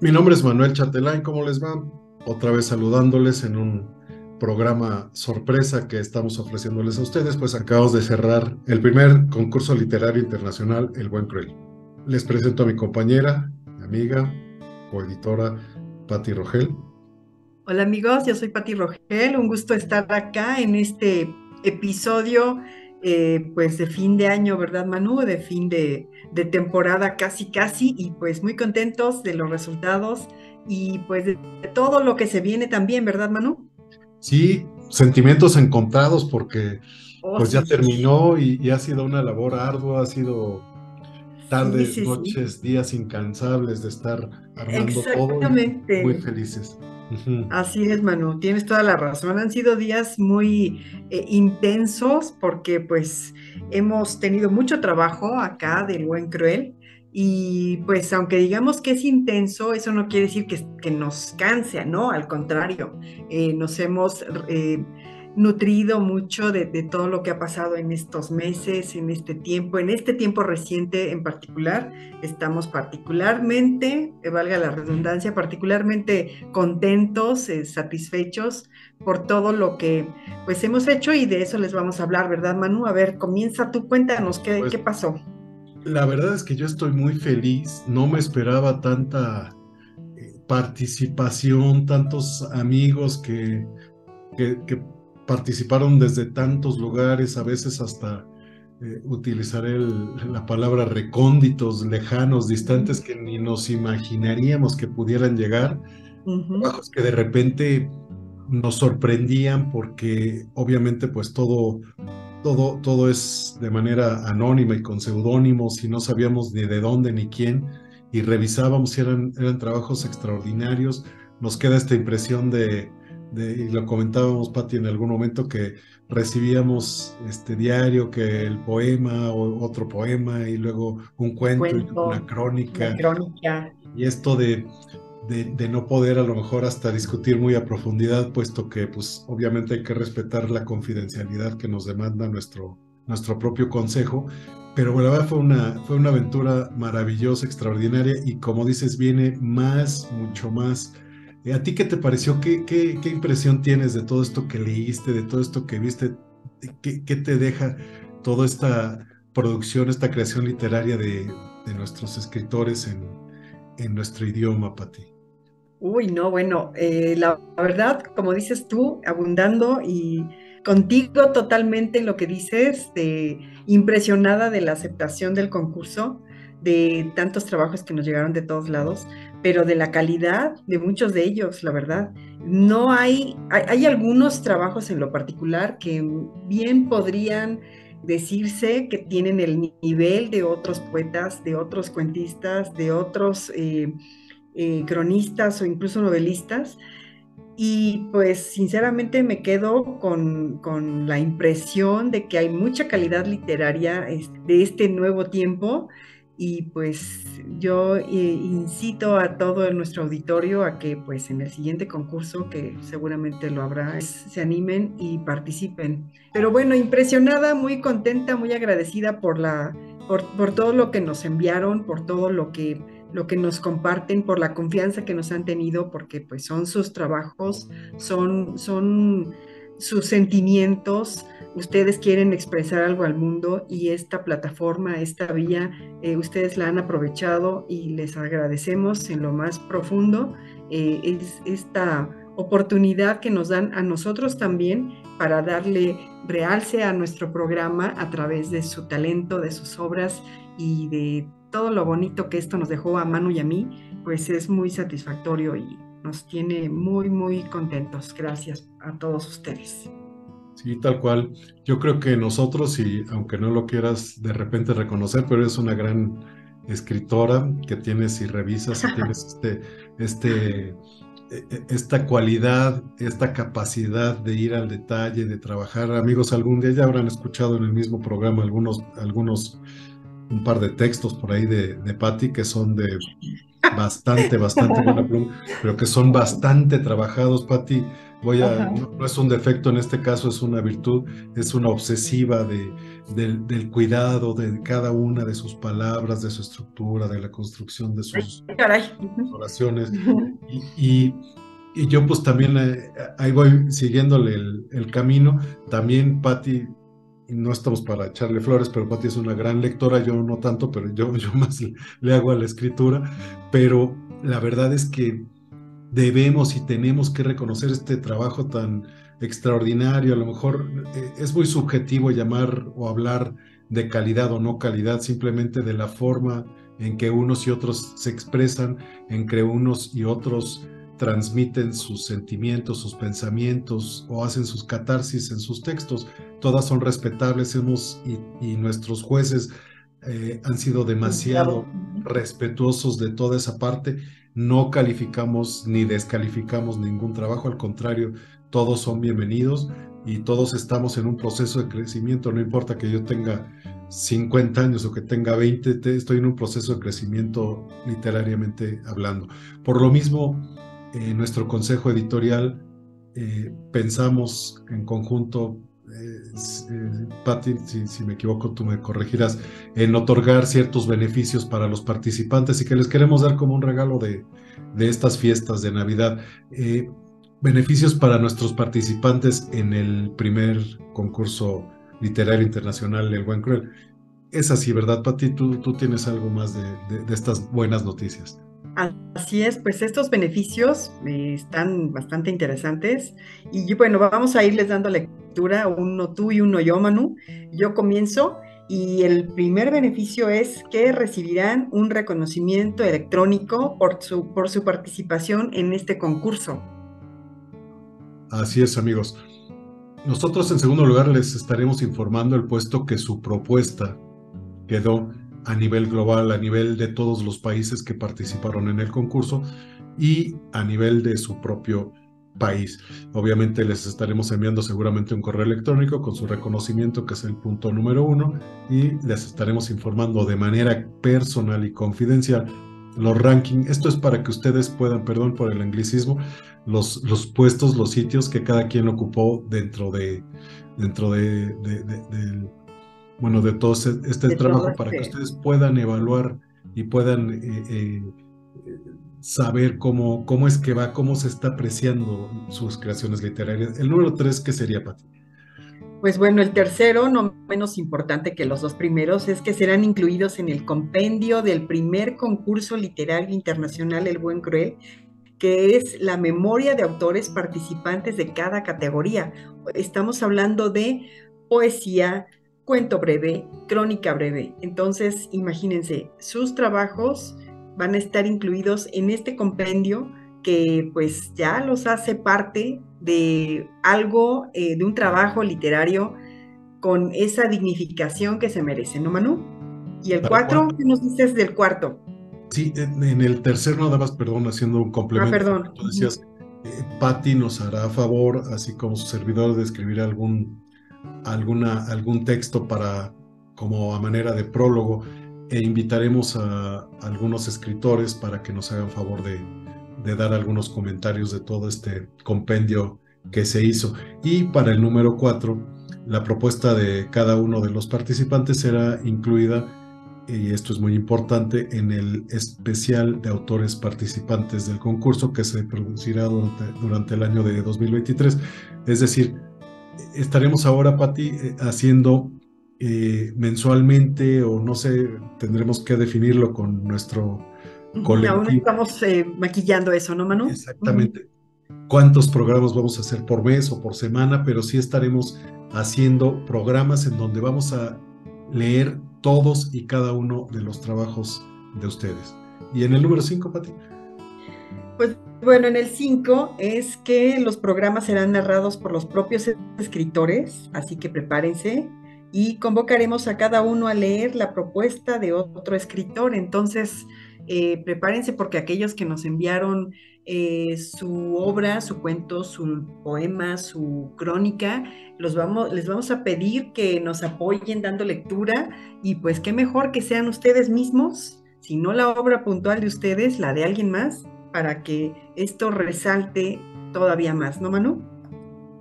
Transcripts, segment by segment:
Mi nombre es Manuel Chatelain, ¿cómo les va? Otra vez saludándoles en un programa sorpresa que estamos ofreciéndoles a ustedes, pues acabamos de cerrar el primer concurso literario internacional, El Buen Cruel. Les presento a mi compañera, mi amiga, coeditora, Patti Rogel. Hola amigos, yo soy Patti Rogel, un gusto estar acá en este episodio eh, pues de fin de año, ¿verdad Manu? De fin de, de, temporada casi casi y pues muy contentos de los resultados y pues de, todo lo que se viene también, ¿verdad Manu? Sí, sentimientos encontrados porque oh, pues ya terminó y, y, ha sido una labor ardua, ha sido tardes, sí, noches, días incansables de estar armando todo. Muy felices. Así es, Manu, tienes toda la razón. Han sido días muy eh, intensos porque pues hemos tenido mucho trabajo acá del buen cruel y pues aunque digamos que es intenso, eso no quiere decir que, nos canse, ¿no? Al contrario, eh, nos hemos... Eh, nutrido mucho de, de, todo lo que ha pasado en estos meses, en este tiempo, en este tiempo reciente en particular. Estamos particularmente, eh, valga la redundancia, particularmente contentos, eh, satisfechos por todo lo que pues hemos hecho y de eso les vamos a hablar, ¿verdad, Manu? A ver, comienza tú, cuéntanos qué, pues, qué pasó. La verdad es que yo estoy muy feliz, no me esperaba tanta eh, participación, tantos amigos que, que, que participaron desde tantos lugares, a veces hasta eh, utilizaré el, la palabra recónditos, lejanos, distantes, que ni nos imaginaríamos que pudieran llegar, uh -huh. que de repente nos sorprendían porque obviamente pues todo, todo, todo es de manera anónima y con seudónimos y no sabíamos ni de dónde ni quién y revisábamos si eran, eran trabajos extraordinarios. Nos queda esta impresión de, de, y lo comentábamos, Pati, en algún momento que recibíamos este diario, que el poema o otro poema y luego un cuento, cuento y una crónica. crónica. Y esto de, de, de, no poder a lo mejor hasta discutir muy a profundidad, puesto que pues obviamente hay que respetar la confidencialidad que nos demanda nuestro, nuestro propio consejo. Pero la verdad fue una, fue una aventura maravillosa, extraordinaria y como dices, viene más, mucho más ¿A ti qué te pareció? ¿Qué, qué, qué impresión tienes de todo esto que leíste, de todo esto que viste? ¿Qué, qué te deja toda esta producción, esta creación literaria de, de nuestros escritores en, en, nuestro idioma, Pati? Uy, no, bueno, eh, la verdad, como dices tú, abundando y contigo totalmente en lo que dices, de, impresionada de la aceptación del concurso, de tantos trabajos que nos llegaron de todos lados pero de la calidad de muchos de ellos, la verdad. No hay, hay, algunos trabajos en lo particular que bien podrían decirse que tienen el nivel de otros poetas, de otros cuentistas, de otros eh, eh, cronistas o incluso novelistas. Y pues sinceramente me quedo con, con, la impresión de que hay mucha calidad literaria de este nuevo tiempo y pues yo eh, incito a todo nuestro auditorio a que pues en el siguiente concurso, que seguramente lo habrá, se animen y participen. Pero bueno, impresionada, muy contenta, muy agradecida por, la, por, por todo lo que nos enviaron, por todo lo que, lo que nos comparten, por la confianza que nos han tenido, porque pues son sus trabajos, son, son sus sentimientos, ustedes quieren expresar algo al mundo y esta plataforma, esta vía, eh, ustedes la han aprovechado y les agradecemos en lo más profundo eh, es esta oportunidad que nos dan a nosotros también para darle realce a nuestro programa a través de su talento, de sus obras y de todo lo bonito que esto nos dejó a Manu y a mí, pues es muy satisfactorio y nos tiene muy, muy contentos. Gracias a todos ustedes. Sí, tal cual. Yo creo que nosotros, y aunque no lo quieras de repente reconocer, pero es una gran escritora que tienes y revisas y tienes este, este, e, e, esta cualidad, esta capacidad de ir al detalle, de trabajar. Amigos, algún día ya habrán escuchado en el mismo programa algunos, algunos un par de textos por ahí de, de Patti que son de bastante, bastante buena pluma, pero que son bastante trabajados, Patti. Voy a, no, es un defecto en este caso, es una virtud, es una obsesiva de, del, cuidado de cada una de sus palabras, de su estructura, de la construcción de sus oraciones. Y, y, yo pues también eh, ahí voy siguiéndole el, el camino. También Patti no estamos para echarle flores, pero Pati es una gran lectora, yo no tanto, pero yo, yo más le, hago a la escritura, pero la verdad es que debemos y tenemos que reconocer este trabajo tan extraordinario, a lo mejor eh, es muy subjetivo llamar o hablar de calidad o no calidad, simplemente de la forma en que unos y otros se expresan, en que unos y otros transmiten sus sentimientos, sus pensamientos o hacen sus catarsis en sus textos. Todas son respetables hemos, y, nuestros jueces eh, han sido demasiado respetuosos de toda esa parte. No calificamos ni descalificamos ningún trabajo, al contrario, todos son bienvenidos y todos estamos en un proceso de crecimiento. No importa que yo tenga 50 años o que tenga 20, estoy en un proceso de crecimiento literariamente hablando. Por lo mismo, en nuestro consejo editorial eh, pensamos en conjunto, eh, eh, Patti, si, me equivoco tú me corregirás, en otorgar ciertos beneficios para los participantes y que les queremos dar como un regalo de, estas fiestas de Navidad. beneficios para nuestros participantes en el primer concurso literario internacional El Buen Cruel. Es así, ¿verdad, Patti? Tú, tienes algo más de estas buenas noticias. Así es, pues estos beneficios eh, están bastante interesantes y bueno, vamos a irles dando lectura, uno tú y uno yo, Manu. Yo comienzo y el primer beneficio es que recibirán un reconocimiento electrónico por su, por su participación en este concurso. Así es, amigos. Nosotros en segundo lugar les estaremos informando el puesto que su propuesta quedó a nivel global, a nivel de todos los países que participaron en el concurso y a nivel de su propio país. Obviamente les estaremos enviando seguramente un correo electrónico con su reconocimiento, que es el punto número uno, y les estaremos informando de manera personal y confidencial los rankings. Esto es para que ustedes puedan, perdón por el anglicismo, los, los puestos, los sitios que cada quien ocupó dentro de, dentro de, bueno, de todo este, trabajo para que este ustedes puedan evaluar y puedan eh, eh, saber cómo, cómo es que va, cómo se está apreciando sus creaciones literarias. El número tres, ¿qué sería, Pati? Pues bueno, el tercero, no menos importante que los dos primeros, es que serán incluidos en el compendio del primer concurso literario internacional El Buen Cruel, que es la memoria de autores participantes de cada categoría. Estamos hablando de poesía, cuento breve, crónica breve. Entonces, imagínense, sus trabajos van a estar incluidos en este compendio que pues ya los hace parte de algo, eh, de un trabajo literario con esa dignificación que se merece, ¿no, Manu? Y el cuatro, ¿qué nos dices del cuarto? Sí, en el tercero nada más, perdón, haciendo un complemento. Ah, perdón. Tú decías, eh, Patti nos hará favor, así como su servidor, de escribir algún alguna, algún texto para, como a manera de prólogo e invitaremos a, algunos escritores para que nos hagan favor de, de, dar algunos comentarios de todo este compendio que se hizo. Y para el número cuatro, la propuesta de cada uno de los participantes será incluida, y esto es muy importante, en el especial de autores participantes del concurso que se producirá durante, durante el año de 2023. Es decir, estaremos ahora, Patti, eh, haciendo eh, mensualmente o no sé, tendremos que definirlo con nuestro colectivo. Aún estamos eh, maquillando eso, ¿no, Manu? Exactamente. ¿Cuántos programas vamos a hacer por mes o por semana? Pero sí estaremos haciendo programas en donde vamos a leer todos y cada uno de los trabajos de ustedes. Y en el número 5, Pati. Pues bueno, en el 5 es que los programas serán narrados por los propios escritores, así que prepárense y convocaremos a cada uno a leer la propuesta de otro escritor. Entonces, eh, prepárense porque aquellos que nos enviaron eh, su obra, su cuento, su poema, su crónica, los vamos, les vamos a pedir que nos apoyen dando lectura y pues qué mejor que sean ustedes mismos, si no la obra puntual de ustedes, la de alguien más, para que esto resalte todavía más, ¿no, Manu?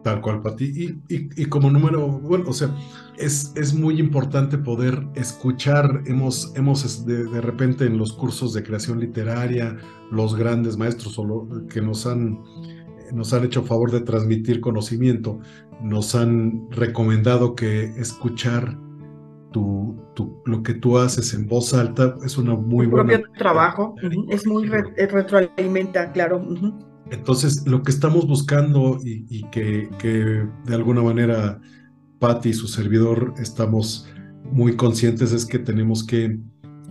Tal cual, Pati. Y, y, y, como número, bueno, o sea, es, es muy importante poder escuchar, hemos, hemos de, de, repente en los cursos de creación literaria, los grandes maestros que nos han, nos han hecho favor de transmitir conocimiento, nos han recomendado que escuchar tu, tu, lo que tú haces en voz alta es una muy tu buena... propio trabajo, uh -huh. es muy re, retroalimenta, claro. Uh -huh. Entonces, lo que estamos buscando y, y que, que, de alguna manera Patti y su servidor estamos muy conscientes es que tenemos que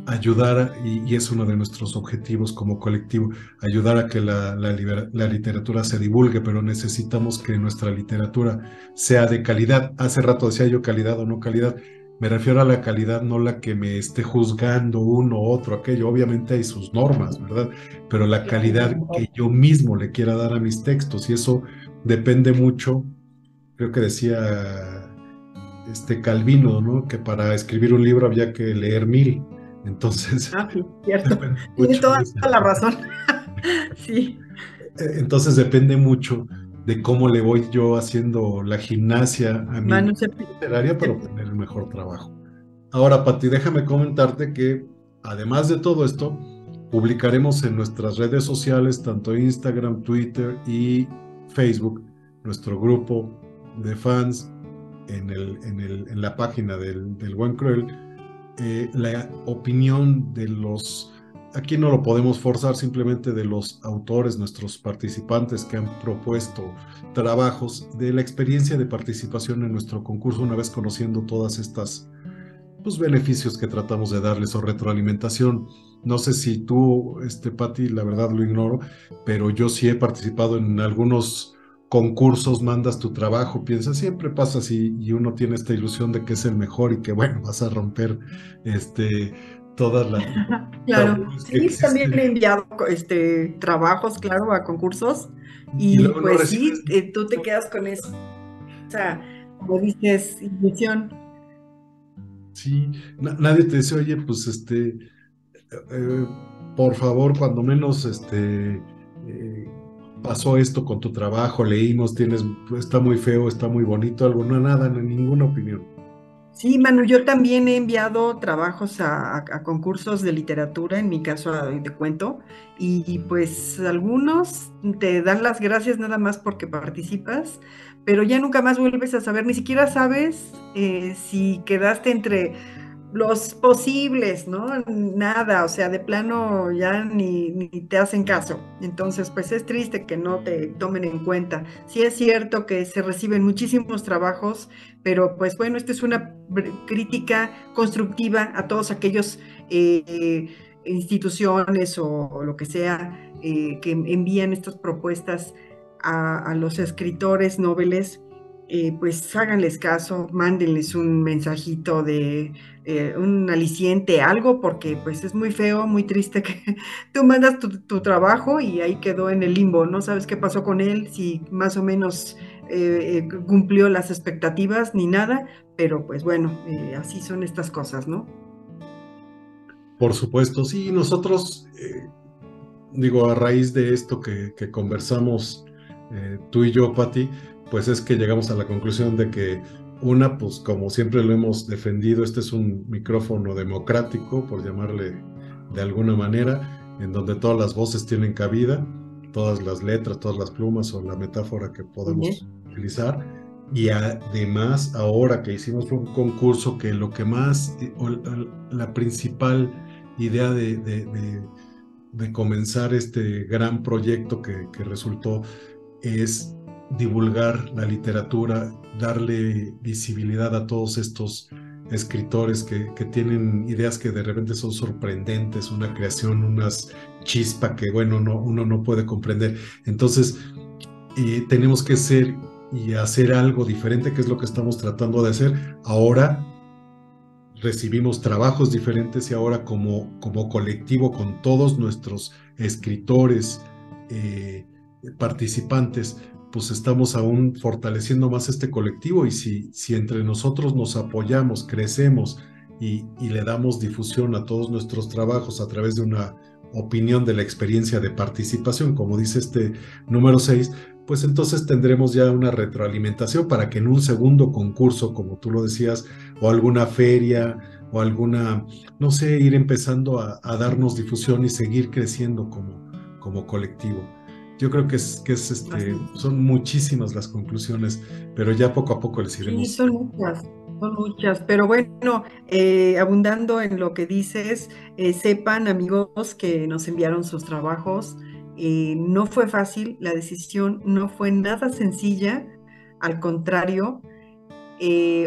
ayudar, y, y, es uno de nuestros objetivos como colectivo, ayudar a que la, la, la, literatura se divulgue, pero necesitamos que nuestra literatura sea de calidad. Hace rato decía yo calidad o no calidad. Me refiero a la calidad, no la que me esté juzgando uno, otro, aquello. Obviamente hay sus normas, ¿verdad? Pero la calidad que yo mismo le quiera dar a mis textos. Y eso depende mucho, creo que decía este Calvino, ¿no? Que para escribir un libro había que leer mil. Entonces. Ah, cierto. Tienes toda la razón. sí. Entonces depende mucho de cómo le voy yo haciendo la gimnasia a mi Manu literaria para obtener el mejor trabajo. Ahora, Pati, déjame comentarte que además de todo esto, publicaremos en nuestras redes sociales, tanto Instagram, Twitter y Facebook, nuestro grupo de fans en, el, en, el, en la página del, del Buen Cruel, eh, la opinión de los aquí no lo podemos forzar simplemente de los autores, nuestros participantes que han propuesto trabajos de la experiencia de participación en nuestro concurso una vez conociendo todas estas pues, beneficios que tratamos de darles o retroalimentación. No sé si tú, este, Patti, la verdad lo ignoro, pero yo sí he participado en algunos concursos, mandas tu trabajo, piensas, siempre pasa así y uno tiene esta ilusión de que es el mejor y que bueno, vas a romper este todas las... claro, sí, también he enviado este, trabajos, claro, a concursos y, y pues no sí, eh, tú te quedas con eso. O sea, como dices, ilusión. Sí, na nadie te dice, oye, pues este, eh, por favor, cuando menos este... Eh, pasó esto con tu trabajo, leímos, tienes, está muy feo, está muy bonito, algo, no, nada, no, ninguna opinión. Sí, Manu, yo también he enviado trabajos a, concursos de literatura, en mi caso de cuento, y, y, pues algunos te dan las gracias nada más porque participas, pero ya nunca más vuelves a saber, ni siquiera sabes eh, si quedaste entre los posibles, ¿no? Nada, o sea, de plano ya ni, te hacen caso. Entonces, pues es triste que no te tomen en cuenta. Sí es cierto que se reciben muchísimos trabajos, pero pues bueno, esta es una crítica constructiva a todos aquellos eh, instituciones o, lo que sea eh, que envían estas propuestas a, a los escritores noveles eh, pues háganles caso, mándenles un mensajito de eh, un aliciente, algo, porque pues es muy feo, muy triste que tú mandas tu, tu, trabajo y ahí quedó en el limbo, no sabes qué pasó con él, si más o menos eh, cumplió las expectativas ni nada, pero pues bueno, así son estas cosas, ¿no? Por supuesto, sí, nosotros, digo, a raíz de esto que, que conversamos tú y yo, Patti, pues es que llegamos a la conclusión de que una, pues como siempre lo hemos defendido, este es un micrófono democrático, por llamarle de alguna manera, en donde todas las voces tienen cabida, todas las letras, todas las plumas o la metáfora que podemos utilizar. Y además, ahora que hicimos un concurso, que lo que más, la principal idea de, de, de, de comenzar este gran proyecto que, que resultó es divulgar la literatura, darle visibilidad a todos estos escritores que, que, tienen ideas que de repente son sorprendentes, una creación, unas chispa que, bueno, no, uno no puede comprender. Entonces, tenemos que ser y hacer algo diferente, que es lo que estamos tratando de hacer. Ahora, recibimos trabajos diferentes y ahora como, como colectivo con todos nuestros escritores, eh, participantes, pues estamos aún fortaleciendo más este colectivo y si, si entre nosotros nos apoyamos, crecemos y, le damos difusión a todos nuestros trabajos a través de una opinión de la experiencia de participación, como dice este número 6, pues entonces tendremos ya una retroalimentación para que en un segundo concurso, como tú lo decías, o alguna feria o alguna, no sé, ir empezando a, a darnos difusión y seguir creciendo como, como colectivo. Yo creo que es, que es este, son muchísimas las conclusiones, pero ya poco a poco les iremos. Sí, son muchas, son muchas, pero bueno, eh, abundando en lo que dices, eh, sepan amigos que nos enviaron sus trabajos, eh, no fue fácil, la decisión no fue nada sencilla, al contrario,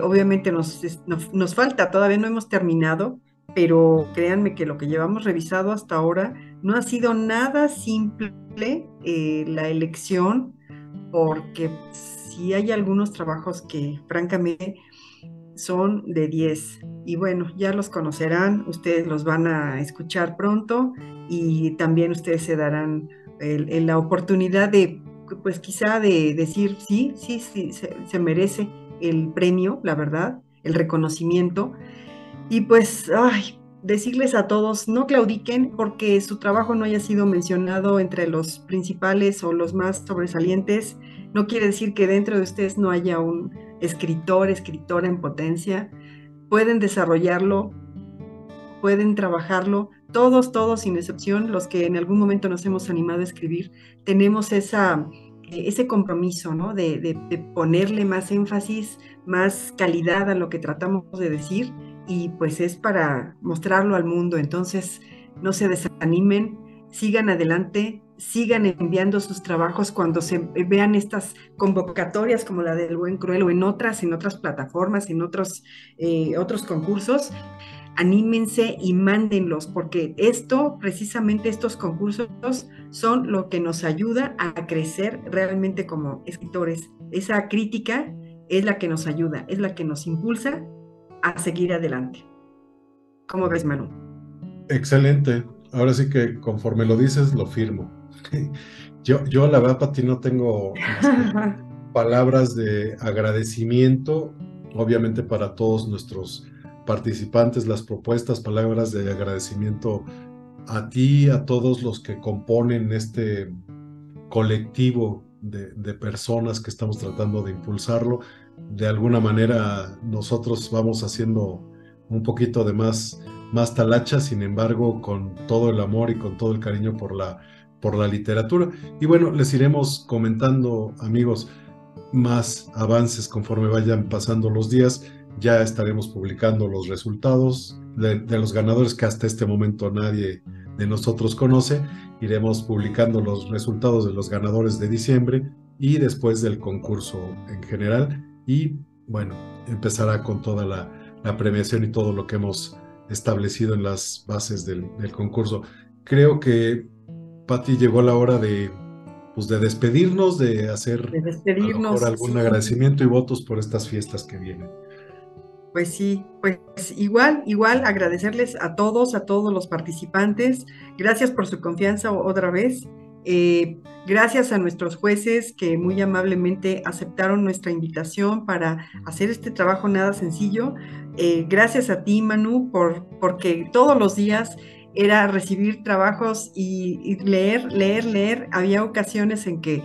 obviamente nos, nos, nos falta, todavía no hemos terminado, pero créanme que lo que llevamos revisado hasta ahora no ha sido nada simple eh, la elección, porque si hay algunos trabajos que francamente son de 10. Y bueno, ya los conocerán, ustedes los van a escuchar pronto y también ustedes se darán la oportunidad de, pues quizá de decir, sí, sí, sí, se, se merece el premio, la verdad, el reconocimiento. Y pues, ay, decirles a todos, no claudiquen porque su trabajo no haya sido mencionado entre los principales o los más sobresalientes. No quiere decir que dentro de ustedes no haya un escritor, escritora en potencia. Pueden desarrollarlo, pueden trabajarlo. Todos, todos, sin excepción, los que en algún momento nos hemos animado a escribir, tenemos esa, ese compromiso, ¿no? De ponerle más énfasis, más calidad a lo que tratamos de decir y pues es para mostrarlo al mundo. Entonces, no se desanimen, sigan adelante, sigan enviando sus trabajos cuando se vean estas convocatorias como la del Buen Cruel o en otras, en otras plataformas, en otros, eh, otros concursos. Anímense y mándenlos, porque esto, precisamente estos concursos, son lo que nos ayuda a crecer realmente como escritores. Esa crítica es la que nos ayuda, es la que nos impulsa a seguir adelante. ¿Cómo ves, Manu? Excelente. Ahora sí que conforme lo dices, lo firmo. Yo, yo la verdad, para ti no tengo palabras de agradecimiento, obviamente para todos nuestros participantes, las propuestas, palabras de agradecimiento a ti, a todos los que componen este colectivo de, de personas que estamos tratando de impulsarlo de alguna manera nosotros vamos haciendo un poquito de más, más talacha, sin embargo, con todo el amor y con todo el cariño por la, por la literatura. Y bueno, les iremos comentando, amigos, más avances conforme vayan pasando los días. Ya estaremos publicando los resultados de, de los ganadores que hasta este momento nadie de nosotros conoce. Iremos publicando los resultados de los ganadores de diciembre y después del concurso en general y bueno, empezará con toda la, premiación y todo lo que hemos establecido en las bases del, concurso. Creo que, Patti, llegó la hora de, pues, de despedirnos, de hacer despedirnos, algún agradecimiento y votos por estas fiestas que vienen. Pues sí, pues igual, igual agradecerles a todos, a todos los participantes. Gracias por su confianza otra vez. Eh, gracias a nuestros jueces que muy amablemente aceptaron nuestra invitación para hacer este trabajo nada sencillo. Eh, gracias a ti, Manu, por, porque todos los días era recibir trabajos y, leer, leer, leer. Había ocasiones en que,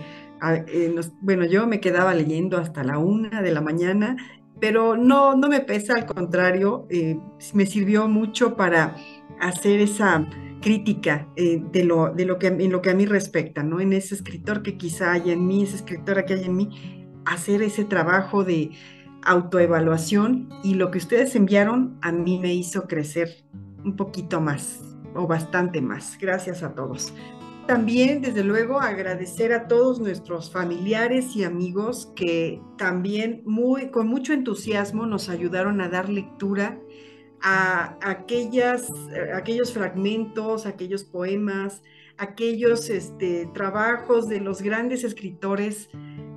eh, bueno, yo me quedaba leyendo hasta la una de la mañana, pero no, no me pesa, al contrario, me sirvió mucho para hacer esa crítica eh, de, lo, de lo que, en lo que a mí respecta, ¿no? En ese escritor que quizá haya en mí, esa escritora que hay en mí, hacer ese trabajo de autoevaluación y lo que ustedes enviaron a mí me hizo crecer un poquito más o bastante más. Gracias a todos. También, desde luego, agradecer a todos nuestros familiares y amigos que también muy, con mucho entusiasmo nos ayudaron a dar lectura a aquellas, aquellos fragmentos, aquellos poemas, aquellos este, trabajos de los grandes escritores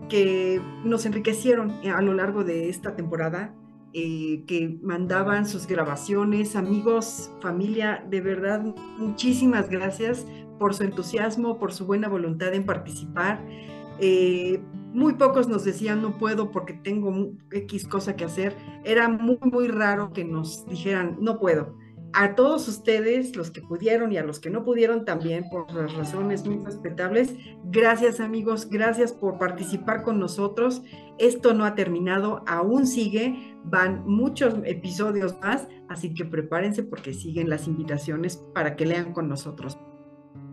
que nos enriquecieron a lo largo de esta temporada eh, que mandaban sus grabaciones, amigos, familia, de verdad, muchísimas gracias por su entusiasmo, por su buena voluntad en participar. Eh, muy pocos nos decían no puedo porque tengo X cosa que hacer. Era muy, muy raro que nos dijeran no puedo a todos ustedes, los que pudieron y a los que no pudieron también, por las razones muy respetables. Gracias amigos, gracias por participar con nosotros. Esto no ha terminado, aún sigue, van muchos episodios más, así que prepárense porque siguen las invitaciones para que lean con nosotros.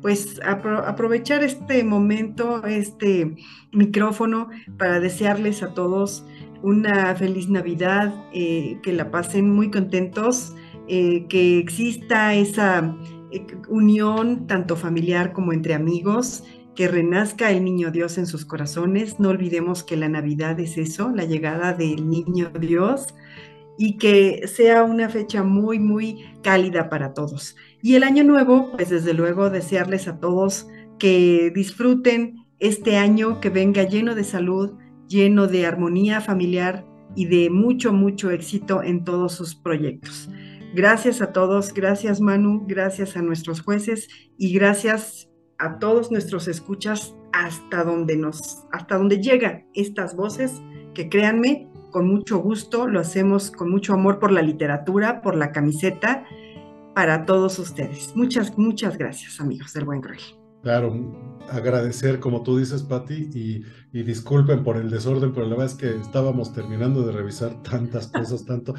Pues aprovechar este momento, este micrófono, para desearles a todos una feliz Navidad, eh, que la pasen muy contentos eh, que exista esa eh, unión tanto familiar como entre amigos, que renazca el niño Dios en sus corazones. No olvidemos que la Navidad es eso, la llegada del niño Dios y que sea una fecha muy, muy cálida para todos. Y el año nuevo, pues desde luego desearles a todos que disfruten este año, que venga lleno de salud, lleno de armonía familiar y de mucho, mucho éxito en todos sus proyectos. Gracias a todos, gracias Manu, gracias a nuestros jueces y gracias a todos nuestros escuchas hasta donde nos, hasta donde llegan estas voces, que créanme, con mucho gusto, lo hacemos con mucho amor por la literatura, por la camiseta, para todos ustedes. Muchas, muchas gracias, amigos del Buen Cruel. Claro, agradecer, como tú dices, Patti, y, disculpen por el desorden, pero la verdad es que estábamos terminando de revisar tantas cosas, tanto,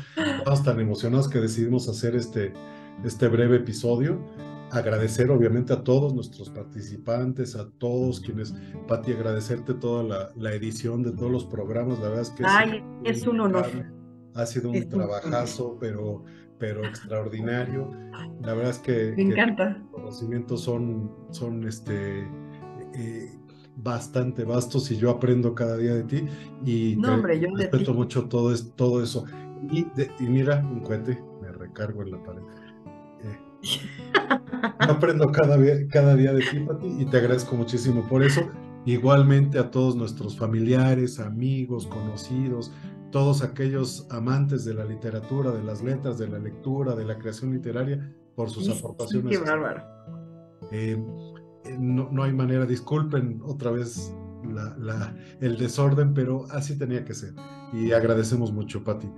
tan emocionados que decidimos hacer este, este breve episodio. Agradecer, obviamente, a todos nuestros participantes, a todos quienes, Patti, agradecerte toda la, la, edición de todos los programas. La verdad es que Ay, es, un, honor. Ha sido un trabajazo, pero pero extraordinario. La verdad es que, Me encanta. los conocimientos son, son este, eh, bastante vastos y yo aprendo cada día de ti y respeto mucho todo, es, todo eso. Y, mira, un cohete, me recargo en la pared. Aprendo cada, cada día de ti, Pati, y te agradezco muchísimo por eso. Igualmente a todos nuestros familiares, amigos, conocidos, todos aquellos amantes de la literatura, de las letras, de la lectura, de la creación literaria, por sus aportaciones. qué bárbaro. Eh, eh, no, hay manera, disculpen otra vez la, el desorden, pero así tenía que ser. Y agradecemos mucho, Patti.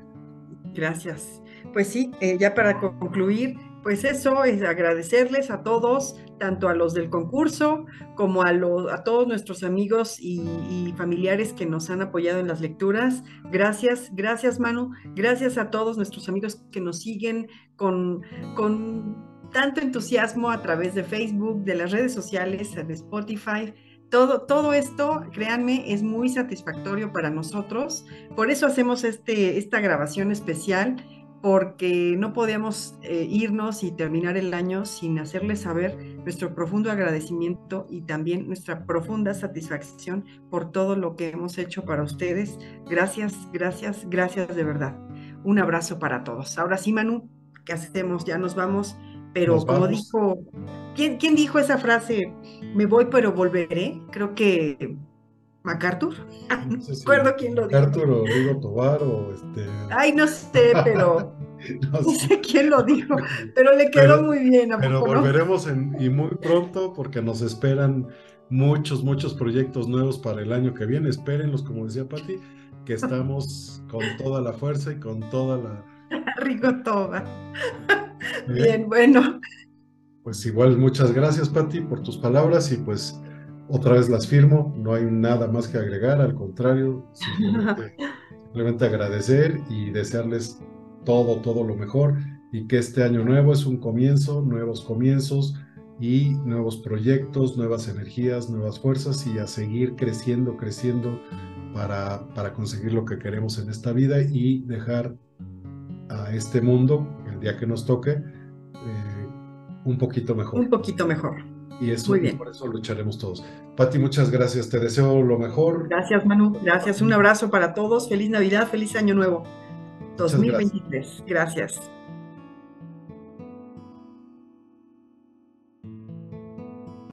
Gracias. Pues sí, eh, ya para concluir, pues eso es agradecerles a todos, tanto a los del concurso como a, todos nuestros amigos y, familiares que nos han apoyado en las lecturas. Gracias, gracias Manu, gracias a todos nuestros amigos que nos siguen con, con tanto entusiasmo a través de Facebook, de las redes sociales, de Spotify. Todo, todo, esto, créanme, es muy satisfactorio para nosotros. Por eso hacemos este, esta grabación especial porque no podíamos eh, irnos y terminar el año sin hacerles saber nuestro profundo agradecimiento y también nuestra profunda satisfacción por todo lo que hemos hecho para ustedes. Gracias, gracias, gracias de verdad. Un abrazo para todos. Ahora sí, Manu, ¿qué hacemos? Ya nos vamos, pero como dijo, ¿quién, ¿quién dijo esa frase? Me voy pero volveré. Creo que MacArthur. no, recuerdo quién lo dijo. MacArthur o Rigo Tobar o este. Ay, no sé, pero. no, sé. quién lo dijo, pero le quedó muy bien. pero volveremos en, y muy pronto porque nos esperan muchos, muchos proyectos nuevos para el año que viene. Espérenlos, como decía Patti, que estamos con toda la fuerza y con toda la. Rigo Tobar. Bien, bueno. Pues igual, muchas gracias, Patti, por tus palabras y pues otra vez las firmo, no hay nada más que agregar, al contrario, simplemente, agradecer y desearles todo, todo lo mejor y que este año nuevo es un comienzo, nuevos comienzos y nuevos proyectos, nuevas energías, nuevas fuerzas y a seguir creciendo, creciendo para, para conseguir lo que queremos en esta vida y dejar a este mundo, el día que nos toque, eh, un poquito mejor. Un poquito mejor. Y eso, Muy bien. por eso lucharemos todos. Pati, muchas gracias. Te deseo lo mejor. Gracias, Manu. Gracias. Un abrazo para todos. Feliz Navidad, feliz Año Nuevo 2023. gracias.